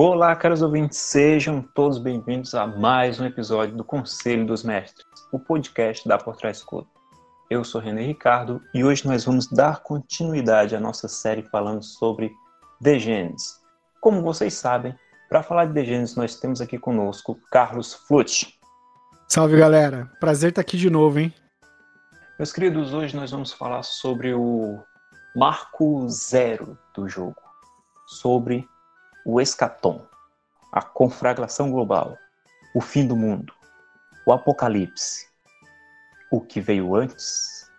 Olá, caros ouvintes, sejam todos bem-vindos a mais um episódio do Conselho dos Mestres, o podcast da Por Trás Code. Eu sou René Ricardo e hoje nós vamos dar continuidade à nossa série falando sobre The Genes. Como vocês sabem, para falar de The Genes, nós temos aqui conosco Carlos Flute. Salve galera, prazer estar aqui de novo, hein? Meus queridos, hoje nós vamos falar sobre o marco zero do jogo, sobre o escatom, a conflagração global, o fim do mundo, o apocalipse, o que veio antes,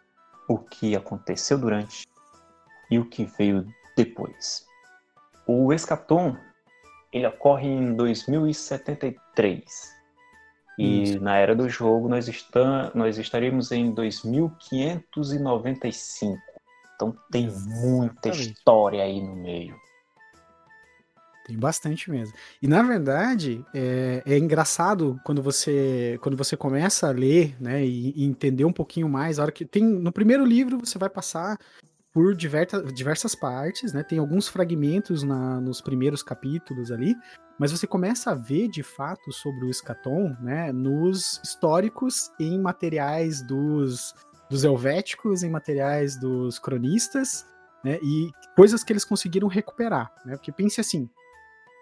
o que aconteceu durante e o que veio depois. O escatom ele ocorre em 2073 e na era do jogo nós, está, nós estaríamos em 2595. Então tem muita história aí no meio. Tem bastante mesmo. E na verdade, é, é, engraçado quando você quando você começa a ler, né, e, e, entender um pouquinho mais. A hora que tem no primeiro livro você vai passar por diversa, diversas partes, né? Tem alguns fragmentos na, nos primeiros capítulos ali, mas você começa a ver de fato sobre o escatom, né? Nos históricos em materiais dos dos helvéticos, em materiais dos cronistas, né? E coisas que eles conseguiram recuperar, né? Porque pense assim,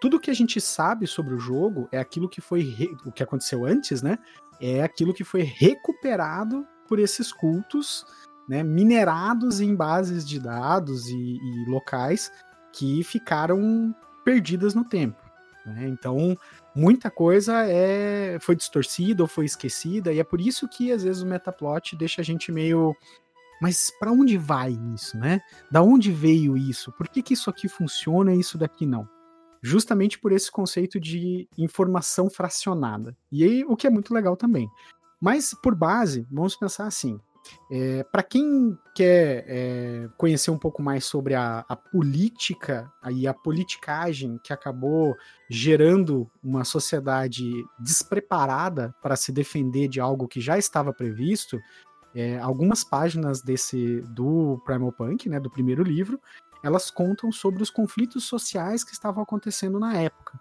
tudo que a gente sabe sobre o jogo é aquilo que foi re... o que aconteceu antes, né? É aquilo que foi recuperado por esses cultos, né? Minerados em bases de dados e, e locais que ficaram perdidas no tempo. Né? Então, muita coisa é foi distorcida ou foi esquecida e é por isso que às vezes o metaplot deixa a gente meio mas para onde vai isso, né? Da onde veio isso? Por que, que isso aqui funciona e isso daqui não? Justamente por esse conceito de informação fracionada. E aí, o que é muito legal também. Mas, por base, vamos pensar assim: é, para quem quer é, conhecer um pouco mais sobre a, a, política e a politicagem que acabou gerando uma sociedade despreparada para se defender de algo que já estava previsto, é, algumas páginas desse do Primal Punk, né, do primeiro livro, elas contam sobre os conflitos sociais que estavam acontecendo na época.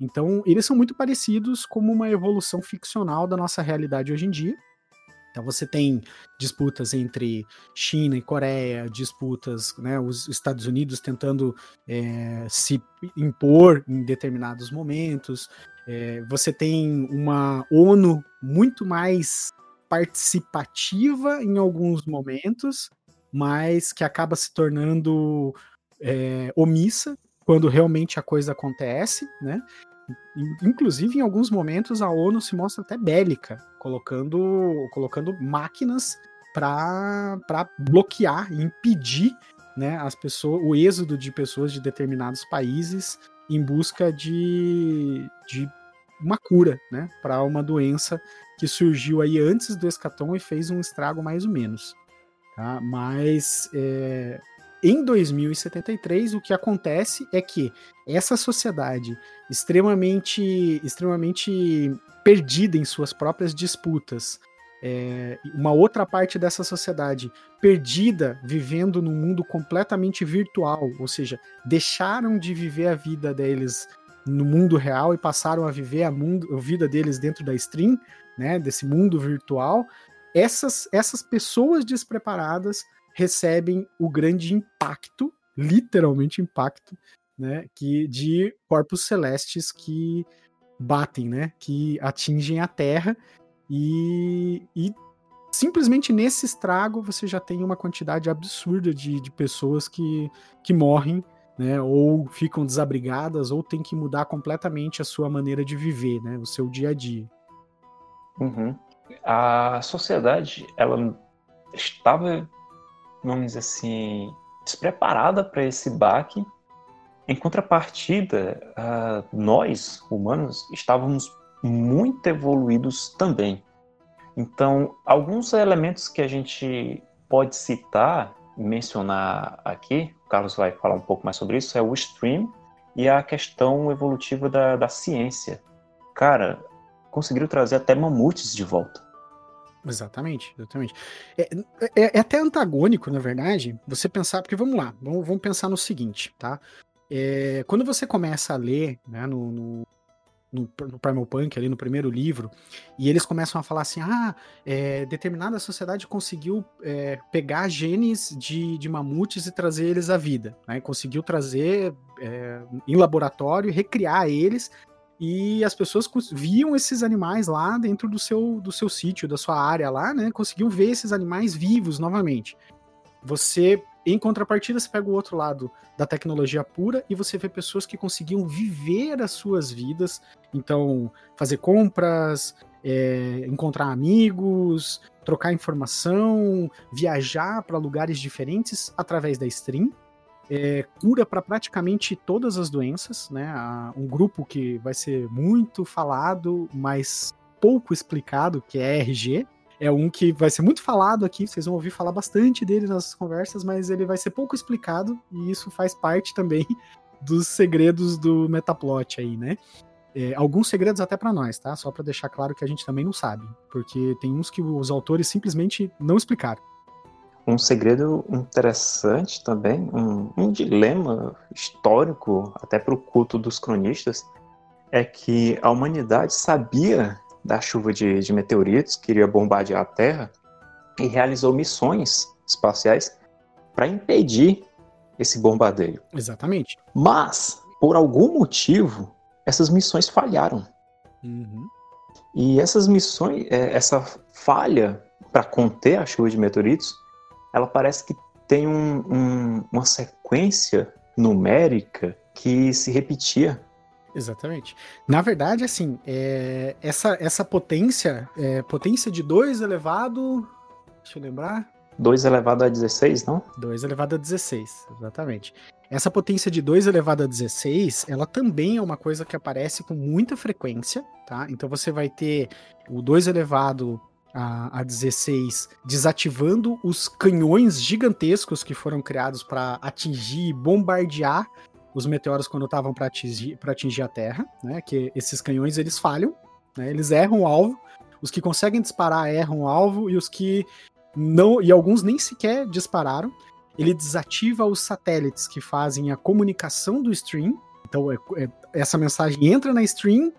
Então, eles são muito parecidos como uma evolução ficcional da nossa realidade hoje em dia. Então, você tem disputas entre China e Coreia, disputas, né, os Estados Unidos tentando é, se impor em determinados momentos. É, você tem uma ONU muito mais participativa em alguns momentos, mas que acaba se tornando é, omissa quando realmente a coisa acontece, né? Inclusive, em alguns momentos, a ONU se mostra até bélica, colocando, colocando máquinas para bloquear impedir né, as pessoas, o êxodo de pessoas de determinados países em busca de, de uma cura né, para uma doença que surgiu aí antes do escatom e fez um estrago mais ou menos. Tá? Mas é, em 2073 o que acontece é que essa sociedade extremamente, extremamente perdida em suas próprias disputas, é, uma outra parte dessa sociedade perdida, vivendo num mundo completamente virtual, ou seja, deixaram de viver a vida deles no mundo real e passaram a viver a, mundo, a vida deles dentro da stream, né, desse mundo virtual, essas, essas pessoas despreparadas recebem o grande impacto, literalmente impacto, né, que de corpos celestes que batem, né, que atingem a Terra e, e simplesmente nesse estrago você já tem uma quantidade absurda de, de pessoas que, que morrem, né, ou ficam desabrigadas, ou tem que mudar completamente a sua maneira de viver, né, o seu dia a dia. Uhum a sociedade ela estava, vamos dizer assim, despreparada para esse baque. Em contrapartida, nós, humanos, estávamos muito evoluídos também. Então, alguns elementos que a gente pode citar, mencionar aqui, o Carlos vai falar um pouco mais sobre isso, é o stream e a questão evolutiva da, da ciência. Cara, conseguiram trazer até mamutes de volta. Exatamente, exatamente. É, é, é, até antagônico, na verdade, você pensar, porque vamos lá, vamos, vamos pensar no seguinte, tá? é, quando você começa a ler, né, no, no, no, no Primal Punk, ali no primeiro livro, e eles começam a falar assim: ah, é, determinada sociedade conseguiu é, pegar genes de, de mamutes e trazer eles à vida, né? Conseguiu trazer é, em laboratório, recriar eles. E as pessoas viam esses animais lá dentro do seu, do seu sítio, da sua área lá, né? Conseguiam ver esses animais vivos novamente. Você em contrapartida, você pega o outro lado da tecnologia pura e você vê pessoas que conseguiam viver as suas vidas, então fazer compras, é, encontrar amigos, trocar informação, viajar para lugares diferentes através da stream. É, cura para praticamente todas as doenças, né? Um grupo que vai ser muito falado, mas pouco explicado, que é RG, é um que vai ser muito falado aqui, vocês vão ouvir falar bastante dele nas conversas, mas ele vai ser pouco explicado e isso faz parte também dos segredos do metaplot aí, né? É, alguns segredos até para nós, tá? Só para deixar claro que a gente também não sabe, porque tem uns que os autores simplesmente não explicaram. Um segredo interessante também, um, um dilema histórico até para o culto dos cronistas, é que a humanidade sabia da chuva de, de meteoritos, queria bombardear a Terra, e realizou missões espaciais para impedir esse bombardeio. Exatamente. Mas, por algum motivo, essas missões falharam. Uhum. E essas missões, é, essa falha para conter a chuva de meteoritos, ela parece que tem um, um, uma sequência numérica que se repetia Exatamente. Na verdade, assim, é, essa, essa potência, é, potência de 2 elevado. Deixa eu lembrar. 2 elevado a 16, não? 2 elevado a 16, exatamente. Essa potência de 2 elevado a 16, ela também é uma coisa que aparece com muita frequência, tá? Então você vai ter o 2 elevado a, a 16 desativando os canhões gigantescos que foram criados para atingir e bombardear os meteoros quando estavam para atingir, atingir a Terra, né? Que esses canhões eles falham, né? Eles erram o alvo. Os que conseguem disparar erram o alvo e os que não e alguns nem sequer dispararam. Ele desativa os satélites que fazem a comunicação do stream. Então é, é, essa mensagem entra na stream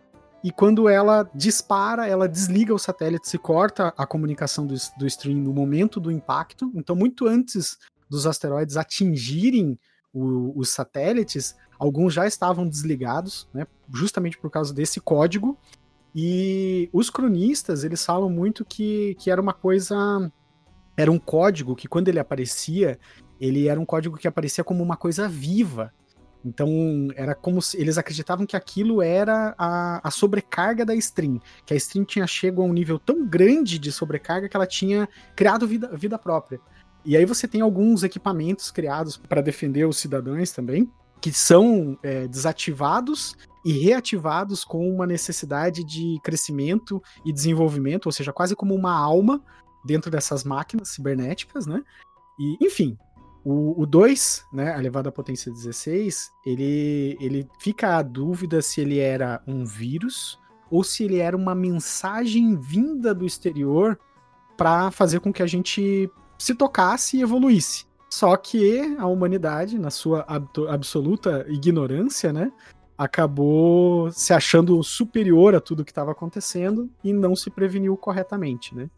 e quando ela dispara, ela desliga os satélites e corta a comunicação do, do stream no momento do impacto. Então muito antes dos asteroides atingirem o, os satélites, alguns já estavam desligados, né, justamente por causa desse código. E os cronistas, eles falam muito que, que era uma coisa. Era um código que, quando ele aparecia, ele era um código que aparecia como uma coisa viva. Então, era como se eles acreditavam que aquilo era a, a sobrecarga da stream. Que a stream tinha chegado a um nível tão grande de sobrecarga que ela tinha criado vida, vida própria. E aí você tem alguns equipamentos criados para defender os cidadãos também, que são é, desativados e reativados com uma necessidade de crescimento e desenvolvimento, ou seja, quase como uma alma dentro dessas máquinas cibernéticas, né? E, enfim, o 2, né, elevado à potência 16, ele, ele fica a dúvida se ele era um vírus ou se ele era uma mensagem vinda do exterior para fazer com que a gente se tocasse e evoluísse. Só que a humanidade, na sua absoluta ignorância, né, acabou se achando superior a tudo que estava acontecendo e não se preveniu corretamente, né?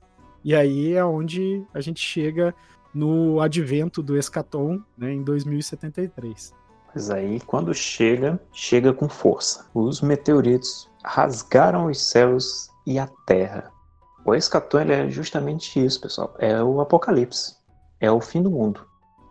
E aí é onde a gente chega no advento do Escaton, né, em 2073. Pois aí, quando chega, chega com força. Os meteoritos rasgaram os céus e a terra. O Escaton é justamente isso, pessoal. É o apocalipse. É o fim do mundo.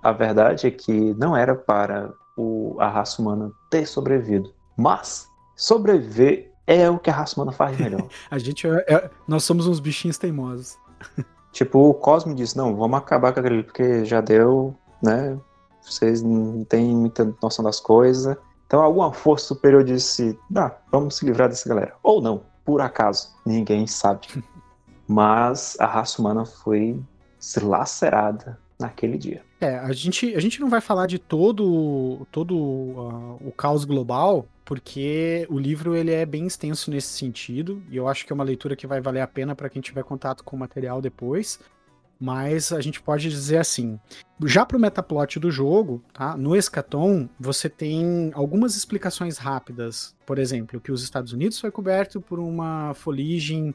A verdade é que não era para o, a raça humana ter sobrevivido. Mas sobreviver é o que a raça humana faz melhor. a gente é, é, nós somos uns bichinhos teimosos. tipo, o Cosmo disse, não, vamos acabar com aquele porque já deu, né? Vocês não têm muita noção das coisas. Então alguma força superior disse, ah, vamos se livrar dessa galera. Ou não, por acaso, ninguém sabe. mas a raça humana foi lacerada naquele dia. É, a gente, a gente não vai falar de todo, todo uh, o caos global, porque o livro ele é bem extenso nesse sentido, e eu acho que é uma leitura que vai valer a pena para quem tiver contato com o material depois. mas a gente pode dizer assim. Já para o metaplot do jogo, tá? no Escaton, você tem algumas explicações rápidas. Por exemplo, que os Estados Unidos foi coberto por uma foligem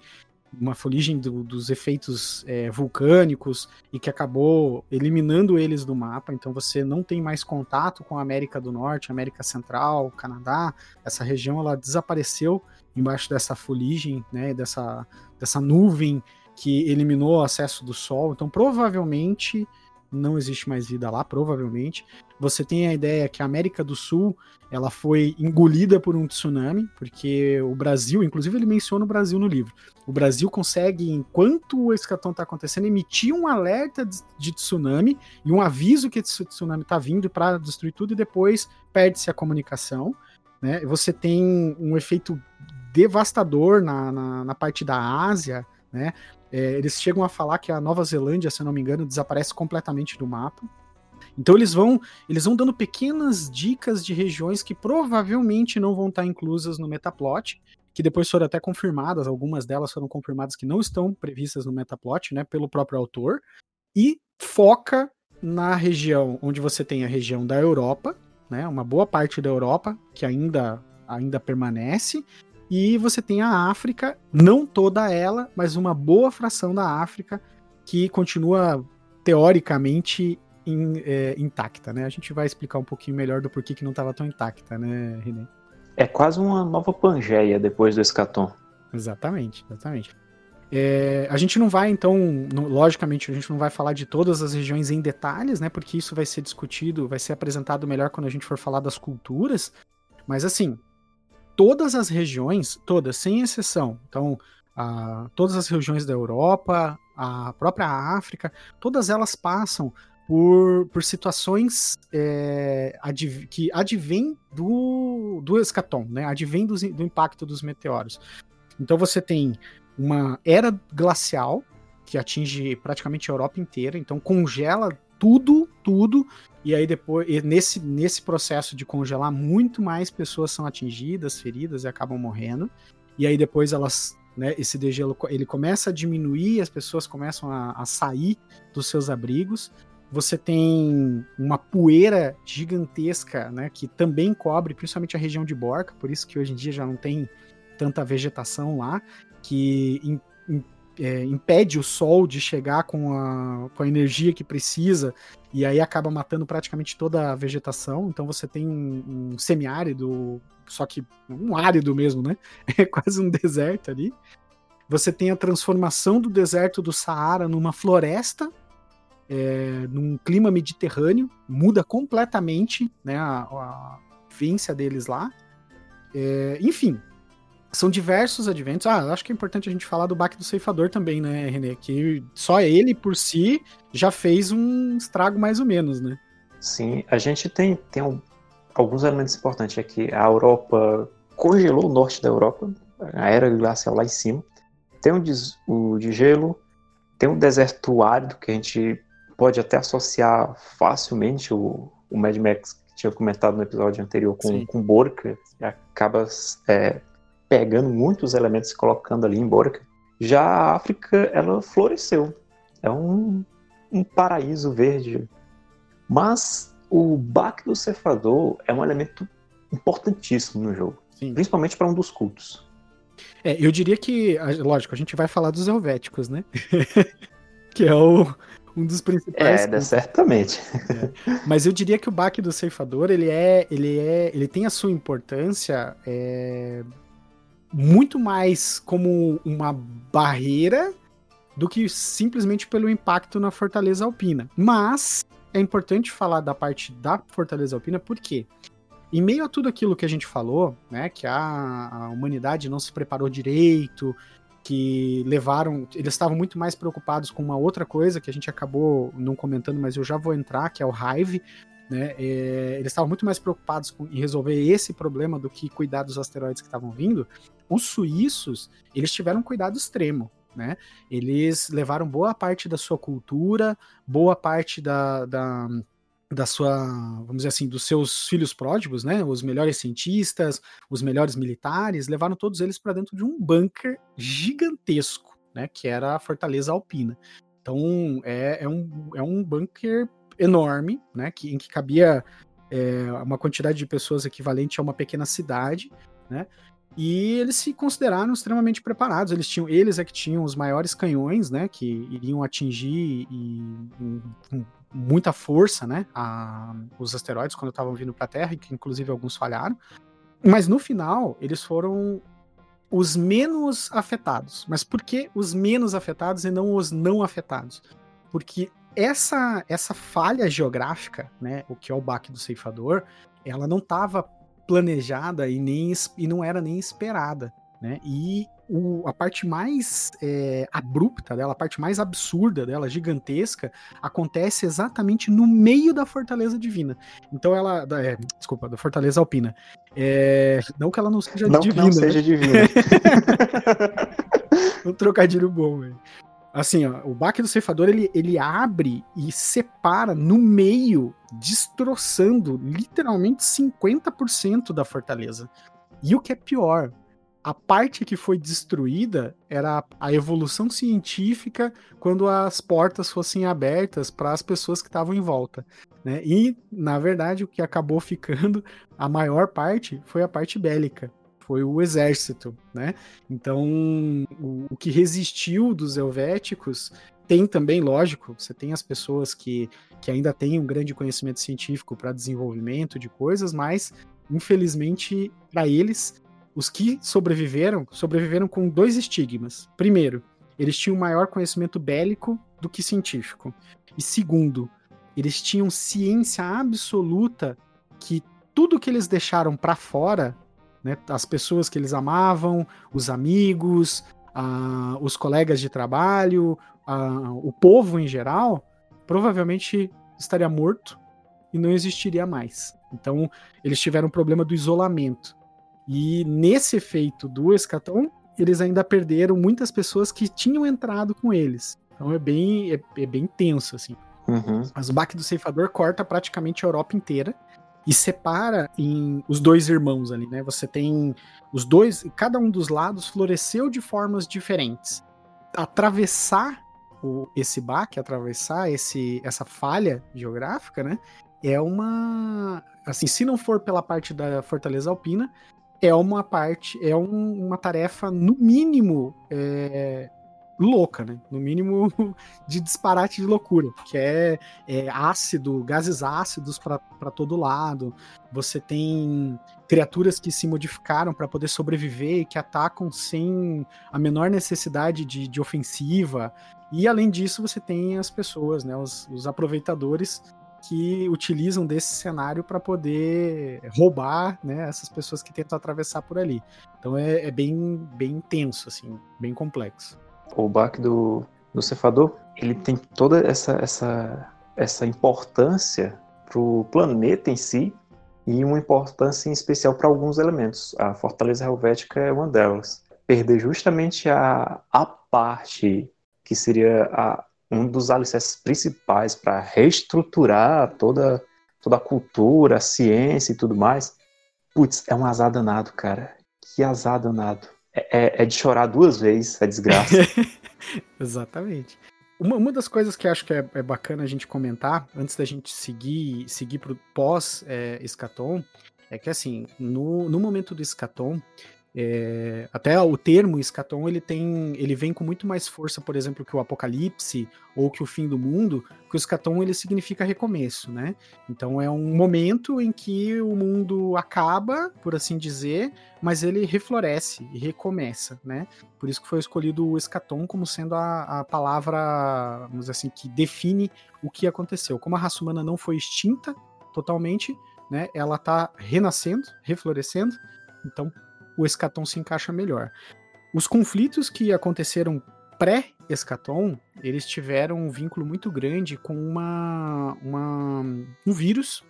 uma foligem do, dos efeitos é, vulcânicos e que acabou eliminando eles do mapa. Então você não tem mais contato com a América do Norte, América Central, Canadá. Essa região ela desapareceu embaixo dessa foligem, né, dessa, dessa nuvem que eliminou o acesso do Sol. Então provavelmente não existe mais vida lá, provavelmente. Você tem a ideia que a América do Sul ela foi engolida por um tsunami, porque o Brasil, inclusive ele menciona o Brasil no livro. O Brasil consegue, enquanto o escatão está acontecendo, emitir um alerta de tsunami e um aviso que esse tsunami está vindo para destruir tudo e depois perde-se a comunicação. Né? Você tem um efeito devastador na, na, na parte da Ásia, né? É, eles chegam a falar que a Nova Zelândia, se eu não me engano, desaparece completamente do mapa. Então eles vão, eles vão dando pequenas dicas de regiões que provavelmente não vão estar inclusas no metaplot, que depois foram até confirmadas, algumas delas foram confirmadas que não estão previstas no metaplot, né, pelo próprio autor, e foca na região onde você tem a região da Europa, né, uma boa parte da Europa que ainda ainda permanece, e você tem a África, não toda ela, mas uma boa fração da África que continua teoricamente in, é, intacta, né? A gente vai explicar um pouquinho melhor do porquê que não estava tão intacta, né, René? É quase uma nova Pangeia depois do Escaton. Exatamente, exatamente. É, a gente não vai, então, logicamente, a gente não vai falar de todas as regiões em detalhes, né? Porque isso vai ser discutido, vai ser apresentado melhor quando a gente for falar das culturas. Mas assim, todas as regiões, todas, sem exceção. Então, a, todas as regiões da Europa, a própria África, todas elas passam por, por situações é, adv, que advêm do, do escatom, né? advém do, do impacto dos meteoros. Então você tem uma era glacial que atinge praticamente a Europa inteira, então congela tudo, tudo, e aí depois, nesse, nesse processo de congelar, muito mais pessoas são atingidas, feridas e acabam morrendo. E aí depois elas, né, esse degelo, ele começa a diminuir, as pessoas começam a, a sair dos seus abrigos. Você tem uma poeira gigantesca, né, que também cobre principalmente a região de Borca, por isso que hoje em dia já não tem tanta vegetação lá, que é, impede o Sol de chegar com a, com a energia que precisa e aí acaba matando praticamente toda a vegetação. Então você tem um, um semiárido, só que um árido mesmo, né? É quase um deserto ali. Você tem a transformação do deserto do Saara numa floresta, é, num clima mediterrâneo, muda completamente né, a, a vivência deles lá. É, enfim, são diversos adventos. Ah, acho que é importante a gente falar do baque do ceifador também, né, René? Que só ele por si já fez um estrago mais ou menos, né? Sim, a gente tem, tem um, alguns elementos importantes aqui. A Europa congelou o norte da Europa, a era glacial lá em cima. Tem o de, o de gelo, tem um deserto árido que a gente pode até associar facilmente o, o Mad Max que tinha comentado no episódio anterior com, com Borca, acaba é, pegando muitos elementos e colocando ali em Borca. Já a África, ela floresceu. É um, um paraíso verde. Mas o baque do cefador é um elemento importantíssimo no jogo. Sim. Principalmente para um dos cultos. É, eu diria que, lógico, a gente vai falar dos helvéticos, né? que é o, um dos principais. É, certamente. É. Mas eu diria que o baque do ceifador ele é, ele é, ele tem a sua importância é, muito mais como uma barreira do que simplesmente pelo impacto na Fortaleza Alpina. Mas é importante falar da parte da Fortaleza Alpina porque em meio a tudo aquilo que a gente falou, né, que a, a humanidade não se preparou direito, que levaram, eles estavam muito mais preocupados com uma outra coisa que a gente acabou não comentando, mas eu já vou entrar, que é o Hive, né? É, eles estavam muito mais preocupados com, em resolver esse problema do que cuidar dos asteroides que estavam vindo. Os suíços, eles tiveram um cuidado extremo, né? Eles levaram boa parte da sua cultura, boa parte da, da, da sua, vamos dizer assim, dos seus filhos pródigos, né? Os melhores cientistas, os melhores militares, levaram todos eles para dentro de um bunker gigantesco, né? Que era a Fortaleza Alpina. Então é, é, um, é um bunker enorme, né? Que, em que cabia é, uma quantidade de pessoas equivalente a uma pequena cidade, né? E eles se consideraram extremamente preparados. Eles tinham, eles é que tinham os maiores canhões, né? Que iriam atingir e, com muita força, né? A, os asteroides quando estavam vindo para a Terra, e que inclusive alguns falharam. Mas no final eles foram os menos afetados. Mas por que os menos afetados e não os não afetados? Porque essa essa falha geográfica, né, o que é o baque do ceifador, ela não estava planejada e nem e não era nem esperada, né? E o, a parte mais é, abrupta dela, a parte mais absurda dela, gigantesca, acontece exatamente no meio da Fortaleza Divina. Então ela. Da, é, desculpa, da Fortaleza Alpina. É, não que ela não seja não divina. Não né? seja divina. um trocadilho bom, velho. Assim, ó, o baque do ceifador ele, ele abre e separa no meio, destroçando literalmente 50% da fortaleza. E o que é pior, a parte que foi destruída era a evolução científica quando as portas fossem abertas para as pessoas que estavam em volta. Né? E, na verdade, o que acabou ficando, a maior parte, foi a parte bélica foi o exército, né? Então, o, o que resistiu dos helvéticos tem também, lógico, você tem as pessoas que, que ainda têm um grande conhecimento científico para desenvolvimento de coisas, mas, infelizmente, para eles, os que sobreviveram, sobreviveram com dois estigmas. Primeiro, eles tinham maior conhecimento bélico do que científico. E segundo, eles tinham ciência absoluta que tudo que eles deixaram para fora né? As pessoas que eles amavam, os amigos, a, os colegas de trabalho, a, o povo em geral, provavelmente estaria morto e não existiria mais. Então, eles tiveram um problema do isolamento. E nesse efeito do escatom, eles ainda perderam muitas pessoas que tinham entrado com eles. Então é bem, é, é bem tenso, assim. Uhum. Mas o baque do ceifador corta praticamente a Europa inteira e separa em os dois irmãos ali, né? Você tem os dois, cada um dos lados floresceu de formas diferentes. Atravessar o, esse baque, atravessar esse, essa falha geográfica, né? É uma, assim, se não for pela parte da Fortaleza Alpina, é uma parte, é um, uma tarefa no mínimo é, louca, né? No mínimo de disparate de loucura, que é, é ácido, gases ácidos para todo lado. Você tem criaturas que se modificaram para poder sobreviver e que atacam sem a menor necessidade de, de ofensiva. E além disso, você tem as pessoas, né? Os, os aproveitadores que utilizam desse cenário para poder roubar né, essas pessoas que tentam atravessar por ali. Então é, é bem, bem intenso, assim, bem complexo o baque do, do cefador, ele tem toda essa, essa, essa importância para o planeta em si e uma importância em especial para alguns elementos. A Fortaleza Helvética é uma delas. Perder justamente a, a parte que seria a, um dos alicerces principais para reestruturar toda, toda a cultura, a ciência e tudo mais, putz, é um azar danado, cara. Que azar danado. É, é, de chorar duas vezes a desgraça. Exatamente. Uma, uma das coisas que acho que é, é, bacana a gente comentar, antes da gente seguir, seguir para o pós-escatom, é, é que assim, no, no momento do escatom, é, até o termo escatom ele tem, ele vem com muito mais força, por exemplo, que o apocalipse ou que o fim do mundo, que o escatom ele significa recomeço, né? Então é um momento em que o mundo acaba, por assim dizer, mas ele refloresce e recomeça, né? Por isso que foi escolhido o escatom como sendo a, a palavra, vamos dizer assim, que define o que aconteceu. Como a raça humana não foi extinta totalmente, né? Ela tá renascendo, reflorescendo. Então, o escatom se encaixa melhor. Os conflitos que aconteceram pré-escatom, eles tiveram um vínculo muito grande com uma, uma, um vírus,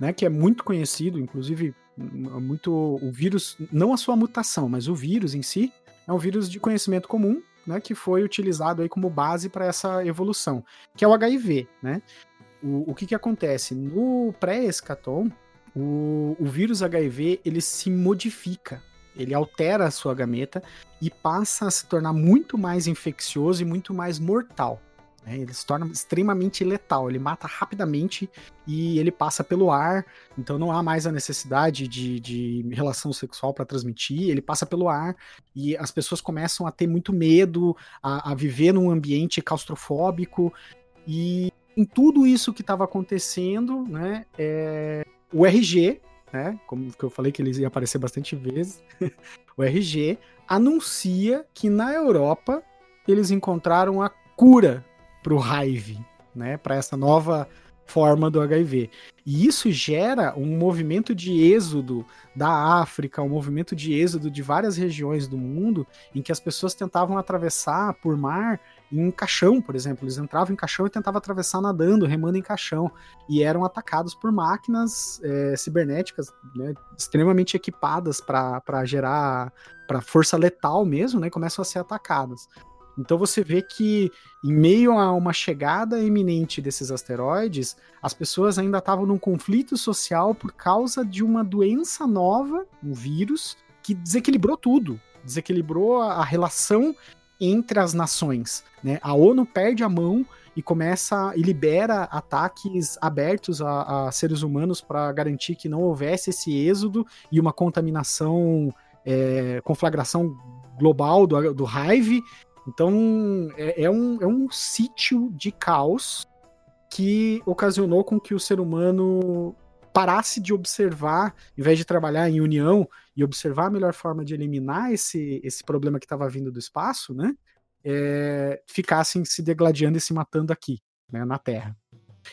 né, que é muito conhecido, inclusive muito o vírus, não a sua mutação, mas o vírus em si, é um vírus de conhecimento comum, né, que foi utilizado aí como base para essa evolução, que é o HIV, né? O, o que que acontece? No pré-escatom, o, o vírus HIV, ele se modifica, ele altera a sua gameta e passa a se tornar muito mais infeccioso e muito mais mortal. Né? Ele se torna extremamente letal, ele mata rapidamente e ele passa pelo ar, então não há mais a necessidade de, de relação sexual para transmitir, ele passa pelo ar e as pessoas começam a ter muito medo, a, a viver num ambiente claustrofóbico e em tudo isso que estava acontecendo, né, é, o RG, né, como que eu falei que eles iam aparecer bastante vezes, o RG anuncia que na Europa eles encontraram a cura para o HIV, né, para essa nova forma do HIV. E isso gera um movimento de êxodo da África, um movimento de êxodo de várias regiões do mundo, em que as pessoas tentavam atravessar por mar em caixão, por exemplo. Eles entravam em caixão e tentavam atravessar nadando, remando em caixão. E eram atacados por máquinas é, cibernéticas né, extremamente equipadas para gerar para força letal mesmo, né? Começam a ser atacadas. Então você vê que, em meio a uma chegada iminente desses asteroides, as pessoas ainda estavam num conflito social por causa de uma doença nova, um vírus, que desequilibrou tudo. Desequilibrou a relação entre as nações. Né? A ONU perde a mão e começa e libera ataques abertos a, a seres humanos para garantir que não houvesse esse êxodo e uma contaminação, é, conflagração global do, do Hive então, é, é, um, é um sítio de caos que ocasionou com que o ser humano parasse de observar, em vez de trabalhar em união e observar a melhor forma de eliminar esse, esse problema que estava vindo do espaço, né? É, ficassem se degladiando e se matando aqui, né, na Terra.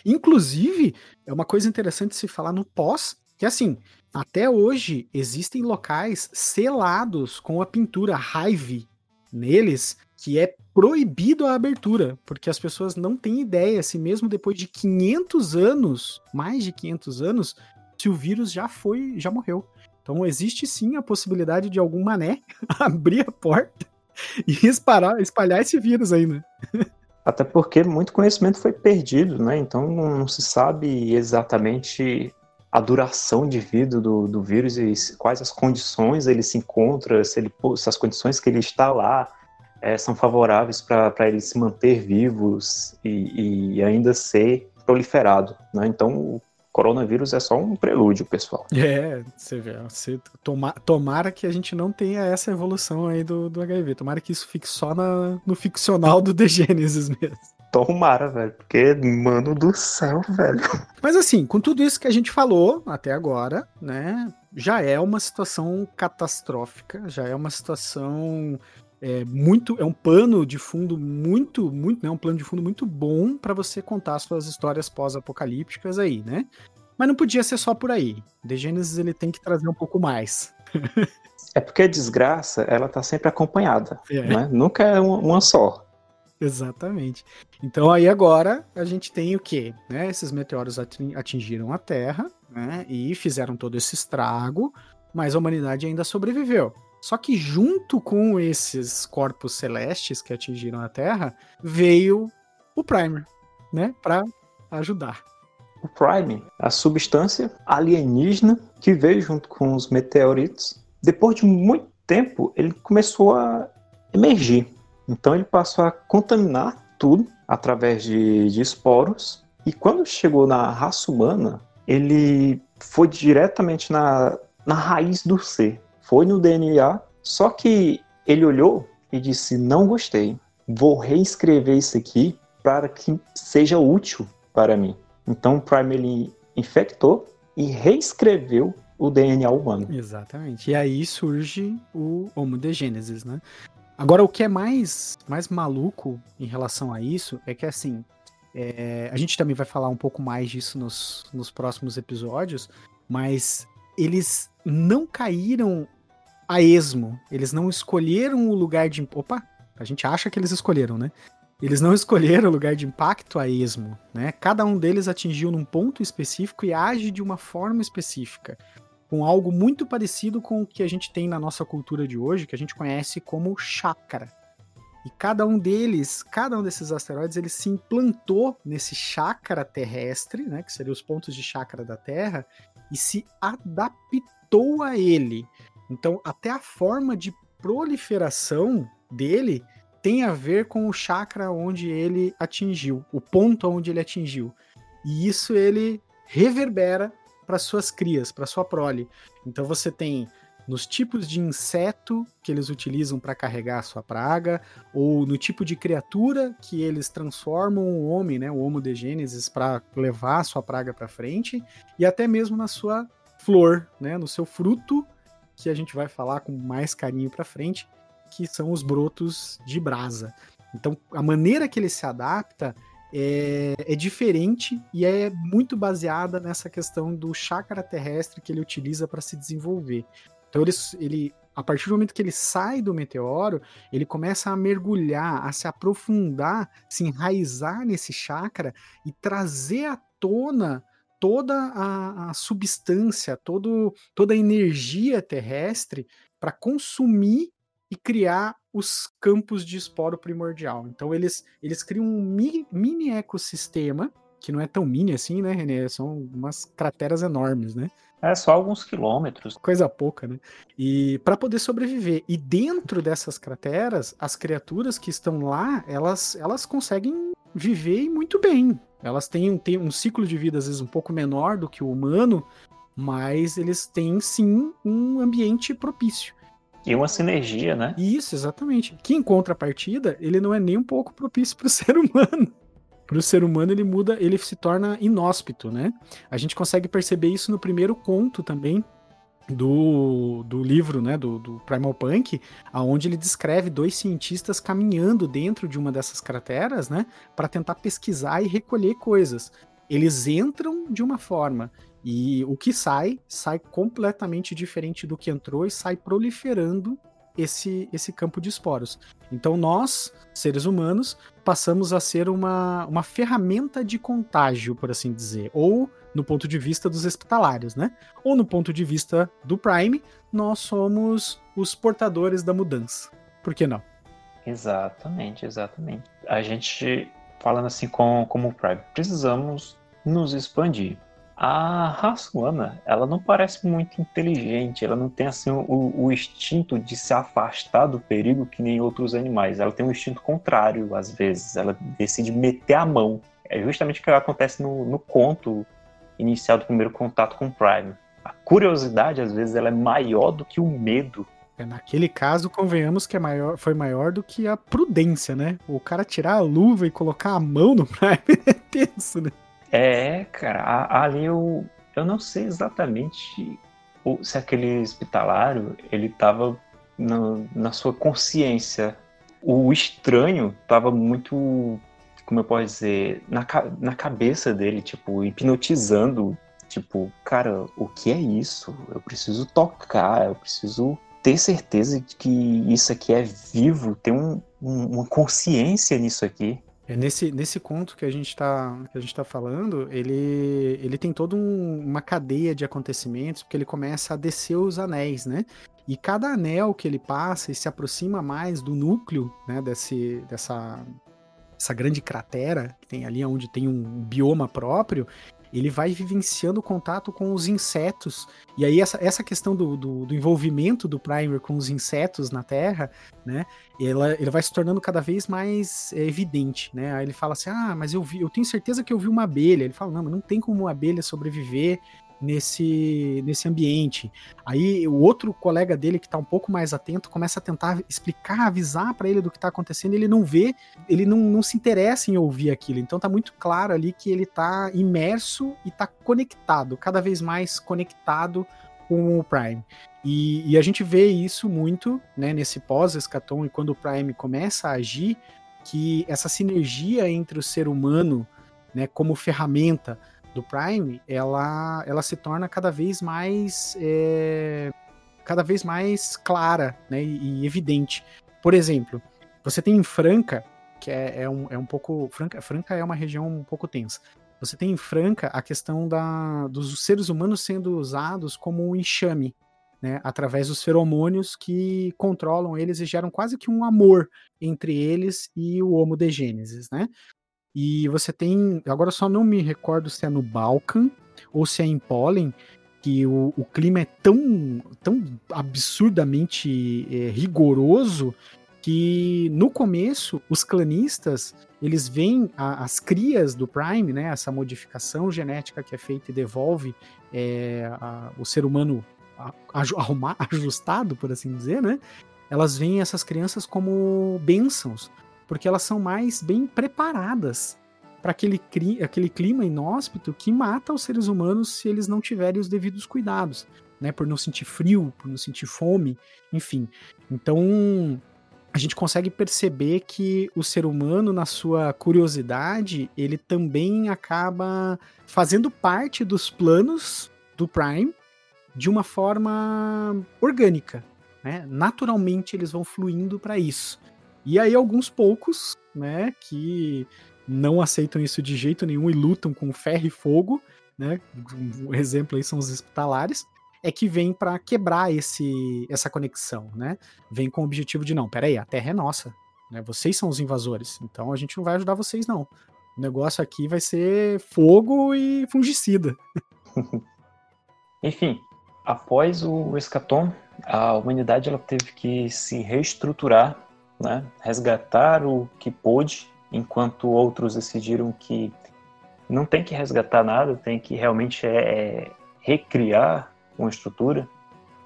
Inclusive, é uma coisa interessante se falar no pós, que assim, até hoje existem locais selados com a pintura Hive neles que é proibido a abertura, porque as pessoas não têm ideia se mesmo depois de 500 anos, mais de 500 anos, se o vírus já foi, já morreu. Então existe sim a possibilidade de algum mané abrir a porta e espalhar, espalhar esse vírus aí, né? Até porque muito conhecimento foi perdido, né? Então não se sabe exatamente a duração de vida do, do vírus e quais as condições ele se encontra, se, ele, se as condições que ele está lá é, são favoráveis para ele se manter vivos e, e, ainda ser proliferado. Né? Então, o coronavírus é só um prelúdio, pessoal. É, você vê. Você toma, tomara que a gente não tenha essa evolução aí do, do HIV. Tomara que isso fique só na, no ficcional do The Genesis mesmo. Tomara, velho, porque, mano do céu, velho. Mas assim, com tudo isso que a gente falou até agora, né, já é uma situação catastrófica, já é uma situação é muito é um pano de fundo muito muito né um plano de fundo muito bom para você contar suas histórias pós-apocalípticas aí né? Mas não podia ser só por aí. The Genesis ele tem que trazer um pouco mais. É porque a desgraça ela tá sempre acompanhada é. né? nunca é uma só. Exatamente. Então aí agora a gente tem o que né esses meteoros atingiram a Terra né e fizeram todo esse estrago mas a humanidade ainda sobreviveu só que junto com esses corpos celestes que atingiram a Terra, veio o Primer, né, para ajudar. O Prime, a substância alienígena que veio junto com os meteoritos. Depois de muito tempo, ele começou a emergir. Então ele passou a contaminar tudo através de, de esporos. E quando chegou na raça humana, ele foi diretamente na, na raiz do ser foi no DNA, só que ele olhou e disse: Não gostei, vou reescrever isso aqui para que seja útil para mim. Então o Prime ele infectou e reescreveu o DNA humano. Exatamente. E aí surge o Homo de Gênesis, né? Agora, o que é mais, mais maluco em relação a isso é que, assim, é, a gente também vai falar um pouco mais disso nos, nos próximos episódios, mas eles não caíram a esmo. Eles não escolheram o lugar de. Opa! A gente acha que eles escolheram, né? Eles não escolheram o lugar de impacto a esmo, né? Cada um deles atingiu num ponto específico e age de uma forma específica, com algo muito parecido com o que a gente tem na nossa cultura de hoje, que a gente conhece como chakra. E cada um deles, cada um desses asteroides, ele se implantou nesse chakra terrestre, né, que seriam os pontos de chakra da Terra, e se adaptou a ele. Então, até a forma de proliferação dele tem a ver com o chakra onde ele atingiu, o ponto onde ele atingiu. E isso ele reverbera para suas crias, para sua prole. Então você tem nos tipos de inseto que eles utilizam para carregar a sua praga, ou no tipo de criatura que eles transformam o homem, né, o Homo de Gênesis, para levar a sua praga para frente, e até mesmo na sua flor, né, no seu fruto, que a gente vai falar com mais carinho para frente, que são os brotos de brasa. Então, a maneira que ele se adapta é, é, diferente e é muito baseada nessa questão do chakra terrestre que ele utiliza para se desenvolver. Então ele, ele, a partir do momento que ele sai do meteoro, ele começa a mergulhar, a se aprofundar, se enraizar nesse chakra e trazer à tona toda a, a substância, todo, toda a energia terrestre para consumir e criar os campos de esporo primordial. Então eles, eles criam um mini, mini ecossistema, que não é tão mini assim, né, René? São umas crateras enormes, né? É só alguns quilômetros. Coisa pouca, né? E para poder sobreviver. E dentro dessas crateras, as criaturas que estão lá, elas, elas conseguem viver muito bem. Elas têm, têm um ciclo de vida, às vezes, um pouco menor do que o humano, mas eles têm sim um ambiente propício. E uma sinergia, né? Isso, exatamente. Que em contrapartida, ele não é nem um pouco propício para o ser humano. Para o ser humano, ele muda, ele se torna inóspito, né? A gente consegue perceber isso no primeiro conto também, do, do livro, né, do, do, Primal Punk, aonde ele descreve dois cientistas caminhando dentro de uma dessas crateras, né, para tentar pesquisar e recolher coisas. Eles entram de uma forma e o que sai, sai completamente diferente do que entrou e sai proliferando esse, esse campo de esporos. Então nós, seres humanos, passamos a ser uma, uma ferramenta de contágio, por assim dizer. Ou no ponto de vista dos hospitalários, né? Ou no ponto de vista do Prime, nós somos os portadores da mudança. Por que não? Exatamente, exatamente. A gente, falando assim com, como Prime, precisamos nos expandir a raça humana, ela não parece muito inteligente, ela não tem assim o, o, instinto de se afastar do perigo que nem outros animais. Ela tem um instinto contrário, às vezes. Ela decide meter a mão. É justamente o que acontece no, no conto inicial do primeiro contato com o Prime. A curiosidade, às vezes, ela é maior do que o medo. É, naquele caso, convenhamos que é maior, foi maior do que a prudência, né? O cara tirar a luva e colocar a mão no Prime é tenso, né? É, cara, ali eu, eu não sei exatamente se aquele hospitalário ele estava na sua consciência. O estranho estava muito, como eu posso dizer, na, na cabeça dele, tipo, hipnotizando. Tipo, cara, o que é isso? Eu preciso tocar, eu preciso ter certeza de que isso aqui é vivo, ter um, um, uma consciência nisso aqui. É nesse, nesse conto que a gente está que a gente tá falando, ele, ele tem toda um, uma cadeia de acontecimentos, porque ele começa a descer os anéis, né? E cada anel que ele passa e se aproxima mais do núcleo, né, desse, dessa essa grande cratera que tem ali onde tem um bioma próprio, ele vai vivenciando contato com os insetos. E aí, essa, essa questão do, do, do envolvimento do Primer com os insetos na Terra, né? Ela, ele vai se tornando cada vez mais é, evidente, né? Aí ele fala assim: ah, mas eu vi, eu tenho certeza que eu vi uma abelha. Ele fala: não, mas não tem como uma abelha sobreviver nesse, nesse ambiente. Aí o outro colega dele que está um pouco mais atento começa a tentar explicar, avisar para ele do que está acontecendo, ele não vê, ele não, não se interessa em ouvir aquilo. Então tá muito claro ali que ele está imerso e está conectado, cada vez mais conectado com o Prime. E, e a gente vê isso muito né, nesse pós-escatom e quando o Prime começa a agir, que essa sinergia entre o ser humano né, como ferramenta do Prime, ela, ela se torna cada vez mais é, cada vez mais clara né, e, e, evidente. Por exemplo, você tem em Franca, que é, é, um, é um pouco. Franca, Franca é uma região um pouco tensa. Você tem em Franca a questão da, dos seres humanos sendo usados como um enxame, né, através dos feromônios que controlam eles e geram quase que um amor entre eles e o Homo de Gênesis, né? E você tem. Agora só não me recordo se é no Balkan ou se é em Pólen, que o, o clima é tão, tão absurdamente é, rigoroso que no começo os clanistas eles veem a, as crias do Prime, né, essa modificação genética que é feita e devolve é, a, o ser humano arrumar, ajustado, por assim dizer, né? Elas veem essas crianças como bênçãos, porque elas são mais bem preparadas para aquele, aquele clima inóspito que mata os seres humanos se eles não tiverem os devidos cuidados, né? Por não sentir frio, por não sentir fome, enfim. Então, a gente consegue perceber que o ser humano, na sua curiosidade, ele também acaba fazendo parte dos planos do Prime de uma forma orgânica. Né? Naturalmente eles vão fluindo para isso. E aí alguns poucos, né, que não aceitam isso de jeito nenhum e lutam com ferro e fogo, né? Um exemplo aí são os hospitalares é que vem para quebrar esse, essa conexão, né? Vem com o objetivo de não, peraí, a Terra é nossa, né? Vocês são os invasores, então a gente não vai ajudar vocês não. O negócio aqui vai ser fogo e fungicida. Enfim, após o escatom, a humanidade ela teve que se reestruturar, né? Resgatar o que pôde, enquanto outros decidiram que não tem que resgatar nada, tem que realmente é, é recriar uma estrutura.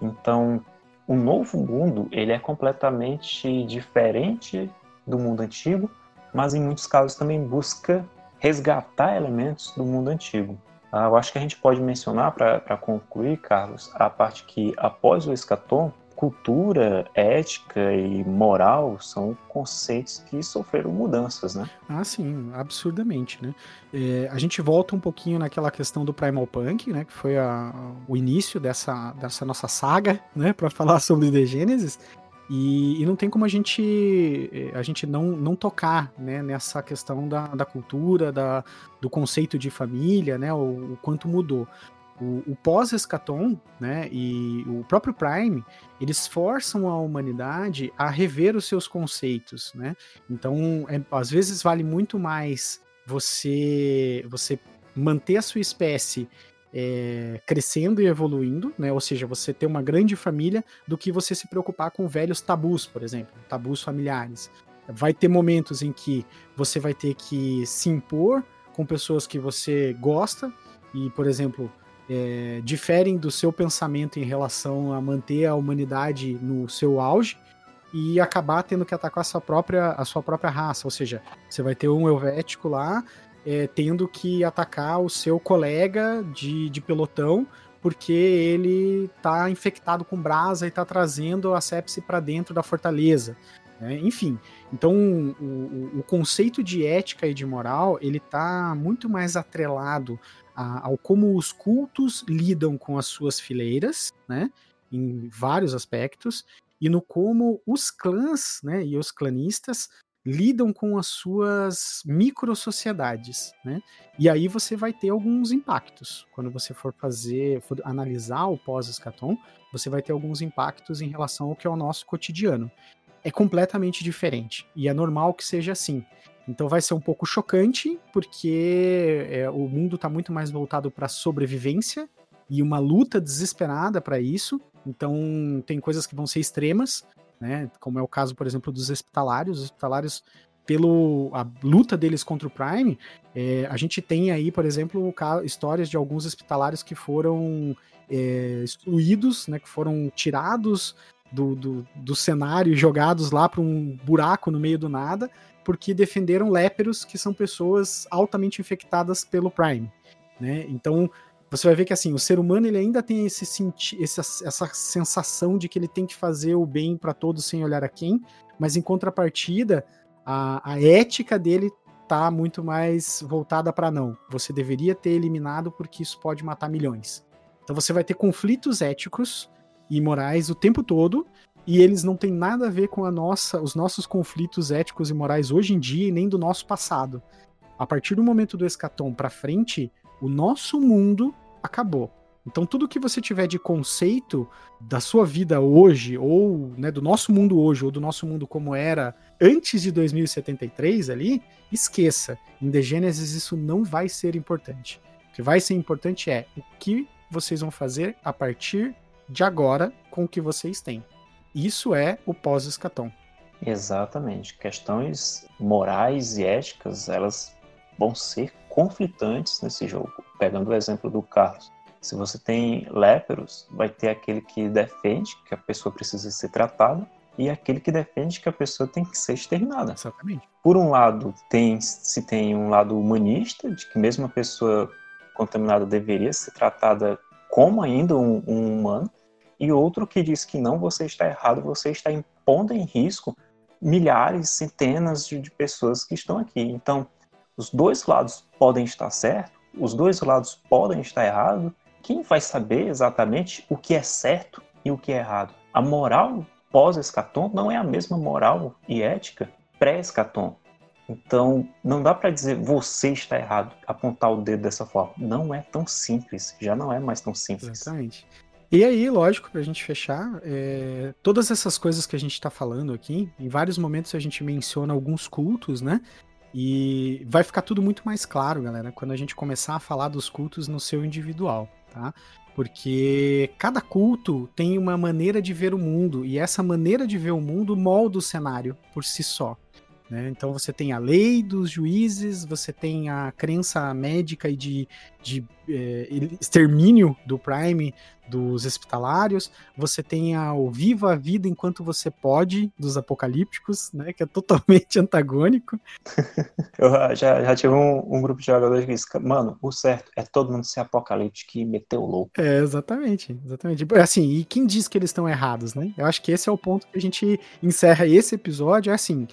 Então, o novo mundo ele é completamente diferente do mundo antigo, mas em muitos casos também busca resgatar elementos do mundo antigo. Ah, eu acho que a gente pode mencionar, para concluir, Carlos, a parte que após o escatom, cultura, ética e moral são conceitos que sofreram mudanças, né? Ah, sim, absurdamente, né? É, a gente volta um pouquinho naquela questão do Primal Punk, né? Que foi a, o início dessa, dessa nossa saga, né? Para falar sobre The Genesis. E, e, não tem como a gente a gente não, não tocar né, nessa questão da, da cultura, da, do conceito de família, né, o, o quanto mudou o, o pós-escatom, né, e o próprio Prime, eles forçam a humanidade a rever os seus conceitos, né? Então, é, às vezes vale muito mais você você manter a sua espécie é, crescendo e evoluindo, né? Ou seja, você ter uma grande família, do que você se preocupar com velhos tabus, por exemplo, tabus familiares. Vai ter momentos em que você vai ter que se impor com pessoas que você gosta e, por exemplo, é, diferem do seu pensamento em relação a manter a humanidade no seu auge e acabar tendo que atacar a sua própria, a sua própria raça. Ou seja, você vai ter um helvético lá é, tendo que atacar o seu colega de, de pelotão porque ele está infectado com brasa e está trazendo a sepse para dentro da fortaleza. Né? Enfim, então o, o, conceito de ética e de moral ele está muito mais atrelado a, ao como os cultos lidam com as suas fileiras, né, em vários aspectos, e no como os clãs, né, e os clanistas lidam com as suas microsociedades, né? E aí você vai ter alguns impactos. Quando você for fazer, for analisar o pós-escatom, você vai ter alguns impactos em relação ao que é o nosso cotidiano. É completamente diferente. E é normal que seja assim. Então vai ser um pouco chocante, porque é, o mundo está muito mais voltado para sobrevivência e uma luta desesperada para isso. Então tem coisas que vão ser extremas, né? Como é o caso, por exemplo, dos hospitalários. Os hospitalários, pelo a luta deles contra o Prime, é, a gente tem aí, por exemplo, histórias de alguns hospitalários que foram é, excluídos, né? Que foram tirados do, do, do cenário e jogados lá para um buraco no meio do nada porque defenderam léperos, que são pessoas altamente infectadas pelo Prime. Né? Então, você vai ver que assim, o ser humano ele ainda tem esse senti essa, essa sensação de que ele tem que fazer o bem para todos sem olhar a quem, mas em contrapartida, a, a ética dele tá muito mais voltada para não. Você deveria ter eliminado porque isso pode matar milhões. Então você vai ter conflitos éticos e morais o tempo todo, e eles não têm nada a ver com a nossa, os nossos conflitos éticos e morais hoje em dia e nem do nosso passado. A partir do momento do escatom para frente, o nosso mundo acabou. Então tudo que você tiver de conceito da sua vida hoje ou né, do nosso mundo hoje ou do nosso mundo como era antes de 2073 ali, esqueça. Em The Genesis isso não vai ser importante. O que vai ser importante é o que vocês vão fazer a partir de agora com o que vocês têm. Isso é o pós-escatom. Exatamente. Questões morais e éticas, elas vão ser conflitantes nesse jogo. Pegando o exemplo do Carlos. Se você tem léperos, vai ter aquele que defende que a pessoa precisa ser tratada e aquele que defende que a pessoa tem que ser exterminada. Exatamente. Por um lado, tem, se tem um lado humanista, de que mesmo a pessoa contaminada deveria ser tratada como ainda um, um humano, e outro que diz que não, você está errado, você está impondo em risco milhares, centenas de, de pessoas que estão aqui. Então, os dois lados podem estar certos, os dois lados podem estar errados. Quem vai saber exatamente o que é certo e o que é errado? A moral pós-escatom não é a mesma moral e ética pré-escatom. Então, não dá para dizer você está errado, apontar o dedo dessa forma. Não é tão simples, já não é mais tão simples. Exatamente. E aí, lógico, para a gente fechar, é, todas essas coisas que a gente está falando aqui, em vários momentos a gente menciona alguns cultos, né? E vai ficar tudo muito mais claro, galera, quando a gente começar a falar dos cultos no seu individual, tá? Porque cada culto tem uma maneira de ver o mundo, e essa maneira de ver o mundo molda o cenário por si só. Né? Então você tem a lei dos juízes, você tem a crença médica e de, de é, extermínio do Prime dos hospitalários, você tem a, o Viva a Vida Enquanto Você Pode dos apocalípticos, né? que é totalmente antagônico. Eu já, já tive um, um, grupo de jogadores que disse, mano, o certo é todo mundo ser apocalíptico e meter o louco. É, exatamente, exatamente. Assim, e quem diz que eles estão errados, né? Eu acho que esse é o ponto que a gente encerra esse episódio, é assim,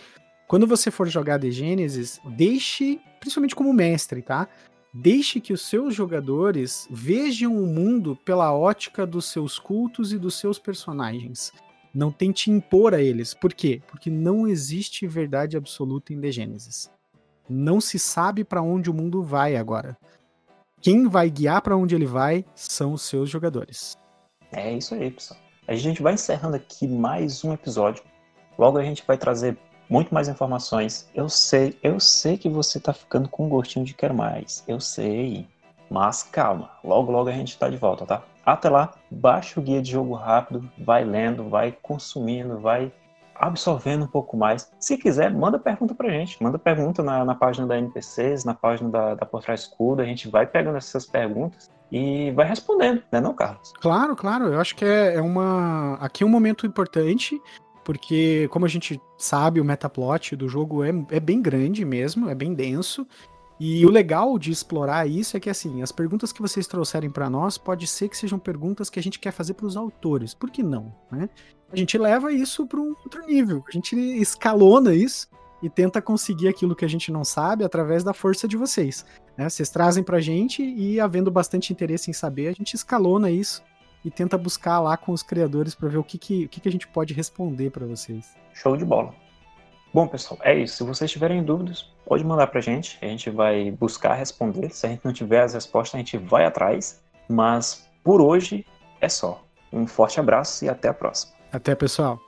quando você for jogar The Genesis, deixe, principalmente como mestre, tá? Deixe que os seus jogadores vejam o mundo pela ótica dos seus cultos e dos seus personagens. Não tente impor a eles. Por quê? Porque não existe verdade absoluta em The Genesis. Não se sabe para onde o mundo vai agora. Quem vai guiar para onde ele vai são os seus jogadores. É isso aí, pessoal. A gente vai encerrando aqui mais um episódio. Logo a gente vai trazer muito mais informações. Eu sei, eu sei que você tá ficando com um gostinho de quero mais. Eu sei. Mas calma, logo logo a gente tá de volta, tá? Até lá, baixa o guia de jogo rápido, vai lendo, vai consumindo, vai absorvendo um pouco mais. Se quiser, manda pergunta pra gente. Manda pergunta na, na página da NPCs, na página da, da Por Trás Escudo. A gente vai pegando essas perguntas e vai respondendo, né não, Carlos? Claro, claro. Eu acho que é, é uma... Aqui é um momento importante porque, como a gente sabe, o metaplot do jogo é, é bem grande mesmo, é bem denso. E o legal de explorar isso é que, assim, as perguntas que vocês trouxerem para nós pode ser que sejam perguntas que a gente quer fazer para os autores. Por que não? Né? A gente leva isso para um outro nível, a gente escalona isso e tenta conseguir aquilo que a gente não sabe através da força de vocês. Né? Vocês trazem para a gente e, havendo bastante interesse em saber, a gente escalona isso e tenta buscar lá com os criadores para ver o que, que, o que, que a gente pode responder para vocês. Show de bola. Bom, pessoal, é isso. Se vocês tiverem dúvidas, pode mandar para a gente. A gente vai buscar responder. Se a gente não tiver as respostas, a gente vai atrás. Mas por hoje é só. Um forte abraço e até a próxima. Até, pessoal.